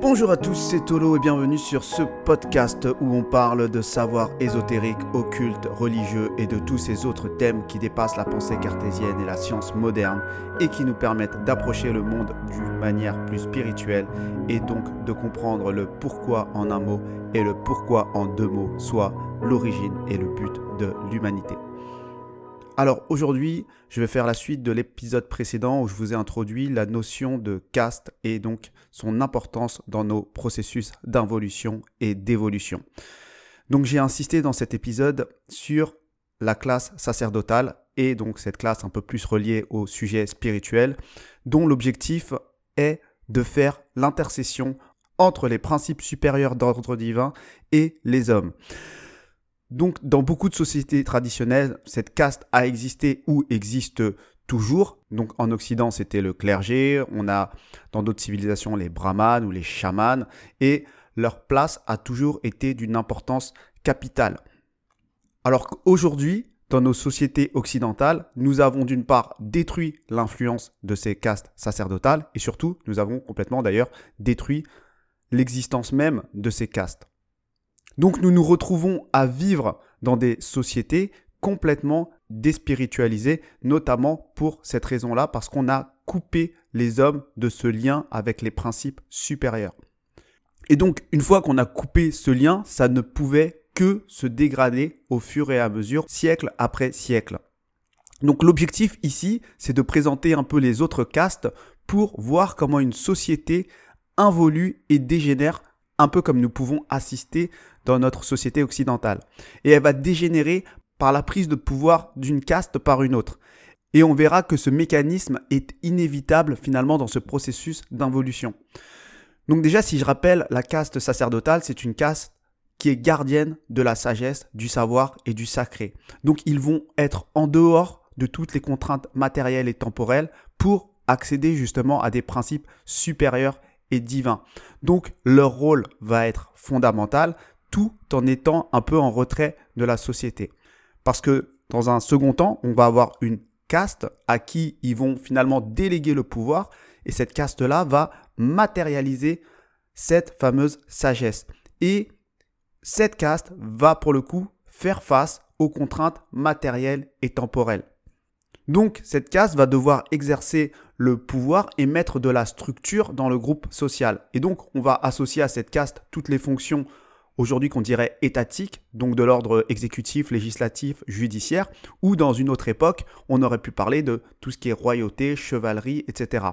Bonjour à tous, c'est Tolo et bienvenue sur ce podcast où on parle de savoir ésotérique, occulte, religieux et de tous ces autres thèmes qui dépassent la pensée cartésienne et la science moderne et qui nous permettent d'approcher le monde d'une manière plus spirituelle et donc de comprendre le pourquoi en un mot et le pourquoi en deux mots, soit l'origine et le but de l'humanité. Alors aujourd'hui, je vais faire la suite de l'épisode précédent où je vous ai introduit la notion de caste et donc son importance dans nos processus d'involution et d'évolution. Donc j'ai insisté dans cet épisode sur la classe sacerdotale et donc cette classe un peu plus reliée au sujet spirituel dont l'objectif est de faire l'intercession entre les principes supérieurs d'ordre divin et les hommes. Donc, dans beaucoup de sociétés traditionnelles, cette caste a existé ou existe toujours. Donc, en Occident, c'était le clergé. On a dans d'autres civilisations les brahmanes ou les chamans. Et leur place a toujours été d'une importance capitale. Alors qu'aujourd'hui, dans nos sociétés occidentales, nous avons d'une part détruit l'influence de ces castes sacerdotales et surtout, nous avons complètement d'ailleurs détruit l'existence même de ces castes. Donc nous nous retrouvons à vivre dans des sociétés complètement déspiritualisées, notamment pour cette raison-là, parce qu'on a coupé les hommes de ce lien avec les principes supérieurs. Et donc, une fois qu'on a coupé ce lien, ça ne pouvait que se dégrader au fur et à mesure, siècle après siècle. Donc l'objectif ici, c'est de présenter un peu les autres castes pour voir comment une société involue et dégénère un peu comme nous pouvons assister dans notre société occidentale. Et elle va dégénérer par la prise de pouvoir d'une caste par une autre. Et on verra que ce mécanisme est inévitable finalement dans ce processus d'involution. Donc déjà, si je rappelle, la caste sacerdotale, c'est une caste qui est gardienne de la sagesse, du savoir et du sacré. Donc ils vont être en dehors de toutes les contraintes matérielles et temporelles pour accéder justement à des principes supérieurs et divins. Donc leur rôle va être fondamental tout en étant un peu en retrait de la société. Parce que dans un second temps, on va avoir une caste à qui ils vont finalement déléguer le pouvoir et cette caste-là va matérialiser cette fameuse sagesse. Et cette caste va pour le coup faire face aux contraintes matérielles et temporelles. Donc cette caste va devoir exercer le pouvoir et mettre de la structure dans le groupe social. Et donc on va associer à cette caste toutes les fonctions aujourd'hui qu'on dirait étatiques, donc de l'ordre exécutif, législatif, judiciaire, ou dans une autre époque, on aurait pu parler de tout ce qui est royauté, chevalerie, etc.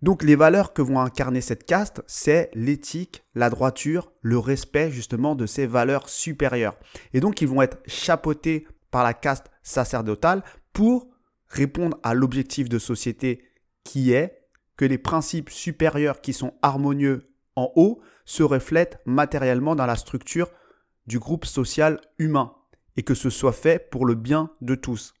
Donc les valeurs que vont incarner cette caste, c'est l'éthique, la droiture, le respect justement de ces valeurs supérieures. Et donc ils vont être chapeautés par la caste sacerdotale pour répondre à l'objectif de société qui est que les principes supérieurs qui sont harmonieux en haut se reflètent matériellement dans la structure du groupe social humain et que ce soit fait pour le bien de tous.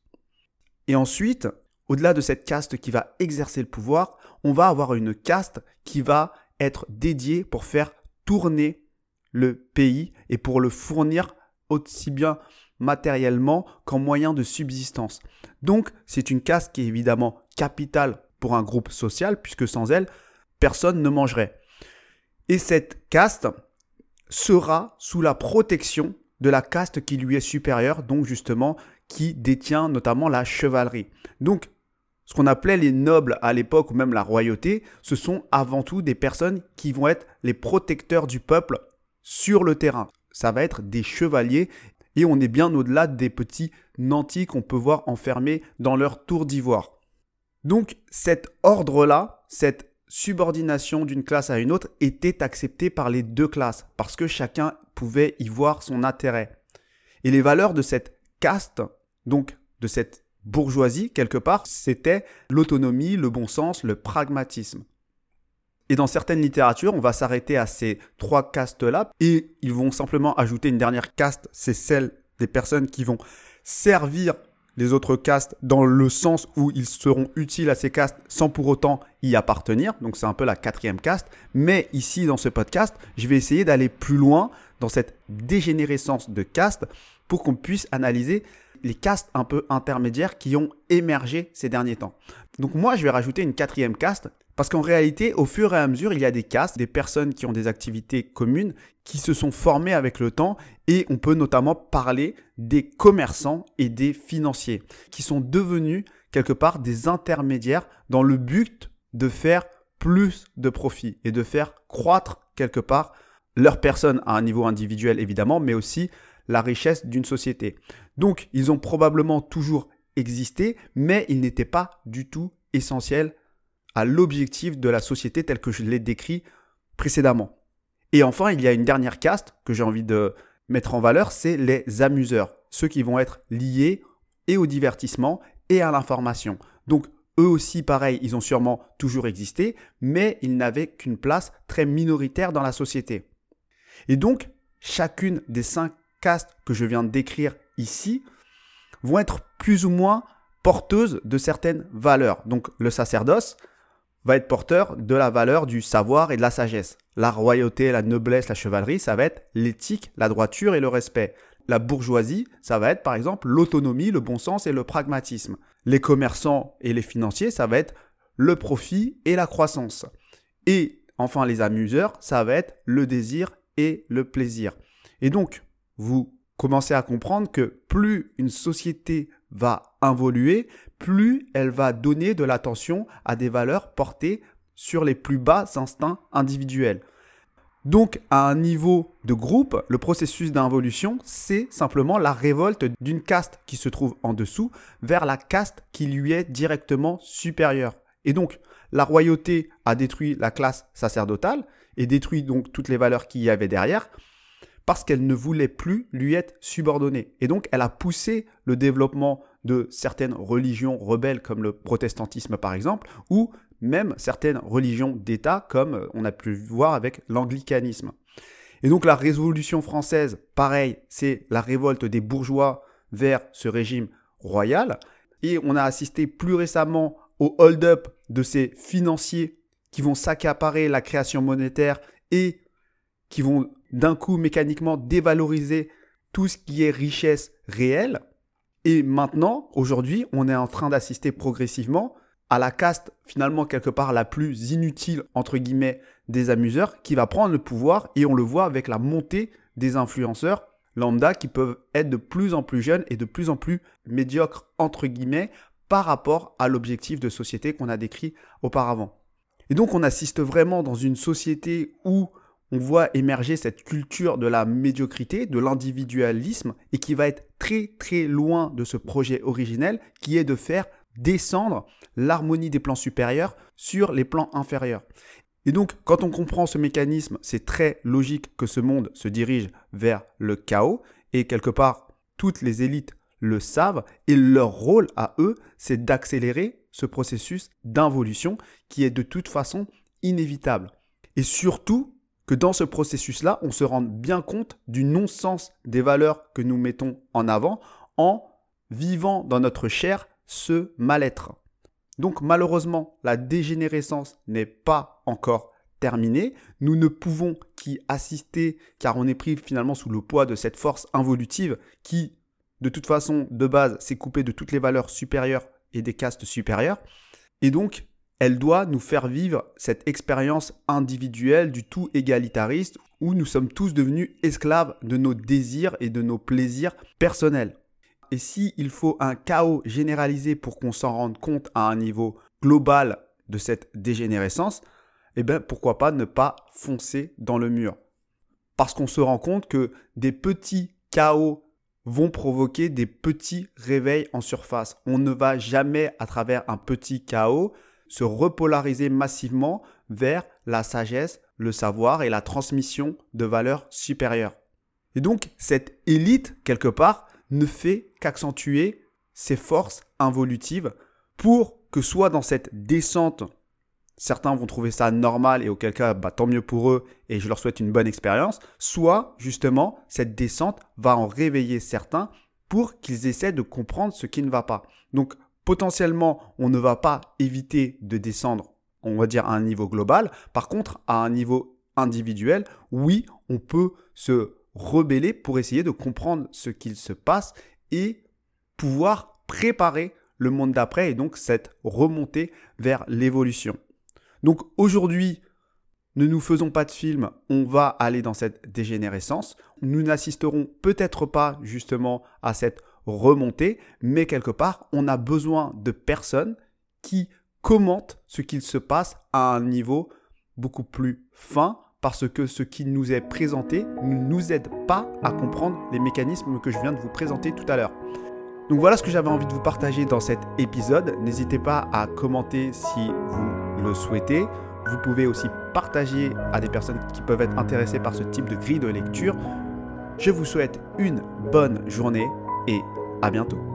Et ensuite, au-delà de cette caste qui va exercer le pouvoir, on va avoir une caste qui va être dédiée pour faire tourner le pays et pour le fournir aussi bien matériellement qu'en moyen de subsistance. Donc c'est une caste qui est évidemment capitale pour un groupe social, puisque sans elle, personne ne mangerait. Et cette caste sera sous la protection de la caste qui lui est supérieure, donc justement qui détient notamment la chevalerie. Donc ce qu'on appelait les nobles à l'époque ou même la royauté, ce sont avant tout des personnes qui vont être les protecteurs du peuple sur le terrain. Ça va être des chevaliers et on est bien au-delà des petits nantis qu'on peut voir enfermés dans leur tour d'ivoire. Donc cet ordre-là, cette subordination d'une classe à une autre était acceptée par les deux classes parce que chacun pouvait y voir son intérêt. Et les valeurs de cette caste, donc de cette bourgeoisie quelque part, c'était l'autonomie, le bon sens, le pragmatisme. Et dans certaines littératures, on va s'arrêter à ces trois castes-là et ils vont simplement ajouter une dernière caste, c'est celle des personnes qui vont servir les autres castes dans le sens où ils seront utiles à ces castes sans pour autant y appartenir. Donc c'est un peu la quatrième caste. Mais ici, dans ce podcast, je vais essayer d'aller plus loin dans cette dégénérescence de castes pour qu'on puisse analyser les castes un peu intermédiaires qui ont émergé ces derniers temps. Donc moi, je vais rajouter une quatrième caste Parce qu'en réalité, au fur et à mesure, il y a des castes, des personnes qui ont des activités communes, qui se sont formées avec le temps, et on peut notamment parler des commerçants et des financiers, qui sont devenus quelque part des intermédiaires dans le but de faire plus de profit et de faire croître quelque part leur personne à un niveau individuel évidemment, mais aussi la richesse d'une société. Donc ils ont probablement toujours existé, mais ils n'étaient pas du tout essentiels à l'objectif de la société tel que je l'ai décrit précédemment. Et enfin, il y a une dernière caste que j'ai envie de mettre en valeur, c'est les amuseurs, ceux qui vont être liés et au divertissement et à l'information. Donc eux aussi, pareil, ils ont sûrement toujours existé, mais ils n'avaient qu'une place très minoritaire dans la société. Et donc, chacune des cinq castes que je viens de décrire ici vont être plus ou moins porteuses de certaines valeurs. Donc le sacerdoce va être porteur de la valeur du savoir et de la sagesse. La royauté, la noblesse, la chevalerie, ça va être l'éthique, la droiture et le respect. La bourgeoisie, ça va être par exemple l'autonomie, le bon sens et le pragmatisme. Les commerçants et les financiers, ça va être le profit et la croissance. Et enfin les amuseurs, ça va être le désir et le plaisir. Et donc, vous commencez à comprendre que plus une société va involuer, plus elle va donner de l'attention à des valeurs portées sur les plus bas instincts individuels. Donc, à un niveau de groupe, le processus d'involution, c'est simplement la révolte d'une caste qui se trouve en dessous vers la caste qui lui est directement supérieure. Et donc, la royauté a détruit la classe sacerdotale et détruit donc toutes les valeurs qu'il y avait derrière parce qu'elle ne voulait plus lui être subordonnée. Et donc, elle a poussé le développement de certaines religions rebelles comme le protestantisme par exemple, ou même certaines religions d'État comme euh, on a pu voir avec l'anglicanisme. Et donc la Révolution française, pareil, c'est la révolte des bourgeois vers ce régime royal. Et on a assisté plus récemment au hold-up de ces financiers qui vont s'accaparer la création monétaire et qui vont d'un coup mécaniquement dévaloriser tout ce qui est richesse réelle. Et maintenant, aujourd'hui, on est en train d'assister progressivement à la caste finalement quelque part la plus inutile entre guillemets des amuseurs qui va prendre le pouvoir et on le voit avec la montée des influenceurs lambda qui peuvent être de plus en plus jeunes et de plus en plus médiocres entre guillemets par rapport à l'objectif de société qu'on a décrit auparavant. Et donc on assiste vraiment dans une société où on voit émerger cette culture de la médiocrité, de l'individualisme, et qui va être très très loin de ce projet originel qui est de faire descendre l'harmonie des plans supérieurs sur les plans inférieurs. Et donc, quand on comprend ce mécanisme, c'est très logique que ce monde se dirige vers le chaos, et quelque part, toutes les élites le savent, et leur rôle à eux, c'est d'accélérer ce processus d'involution qui est de toute façon inévitable. Et surtout, dans ce processus-là, on se rende bien compte du non-sens des valeurs que nous mettons en avant en vivant dans notre chair ce mal-être. Donc malheureusement, la dégénérescence n'est pas encore terminée. Nous ne pouvons qu'y assister car on est pris finalement sous le poids de cette force involutive qui, de toute façon, de base, s'est coupée de toutes les valeurs supérieures et des castes supérieures. Et donc, elle doit nous faire vivre cette expérience individuelle du tout égalitariste où nous sommes tous devenus esclaves de nos désirs et de nos plaisirs personnels. Et s'il il faut un chaos généralisé pour qu'on s'en rende compte à un niveau global de cette dégénérescence, eh bien pourquoi pas ne pas foncer dans le mur? Parce qu'on se rend compte que des petits chaos vont provoquer des petits réveils en surface. On ne va jamais à travers un petit chaos se repolariser massivement vers la sagesse, le savoir et la transmission de valeurs supérieures. Et donc, cette élite, quelque part, ne fait qu'accentuer ses forces involutives pour que soit dans cette descente, certains vont trouver ça normal et auquel cas, bah, tant mieux pour eux et je leur souhaite une bonne expérience, soit justement, cette descente va en réveiller certains pour qu'ils essaient de comprendre ce qui ne va pas. Donc, potentiellement, on ne va pas éviter de descendre, on va dire, à un niveau global. Par contre, à un niveau individuel, oui, on peut se rebeller pour essayer de comprendre ce qu'il se passe et pouvoir préparer le monde d'après et donc cette remontée vers l'évolution. Donc aujourd'hui, ne nous faisons pas de film, on va aller dans cette dégénérescence. Nous n'assisterons peut-être pas justement à cette remontée, mais quelque part, on a besoin de personnes qui commentent ce qu'il se passe à un niveau beaucoup plus fin, parce que ce qui nous est présenté ne nous aide pas à comprendre les mécanismes que je viens de vous présenter tout à l'heure. Donc voilà ce que j'avais envie de vous partager dans cet épisode. N'hésitez pas à commenter si vous le souhaitez. Vous pouvez aussi partager à des personnes qui peuvent être intéressées par ce type de grille de lecture. Je vous souhaite une bonne journée et à bientôt.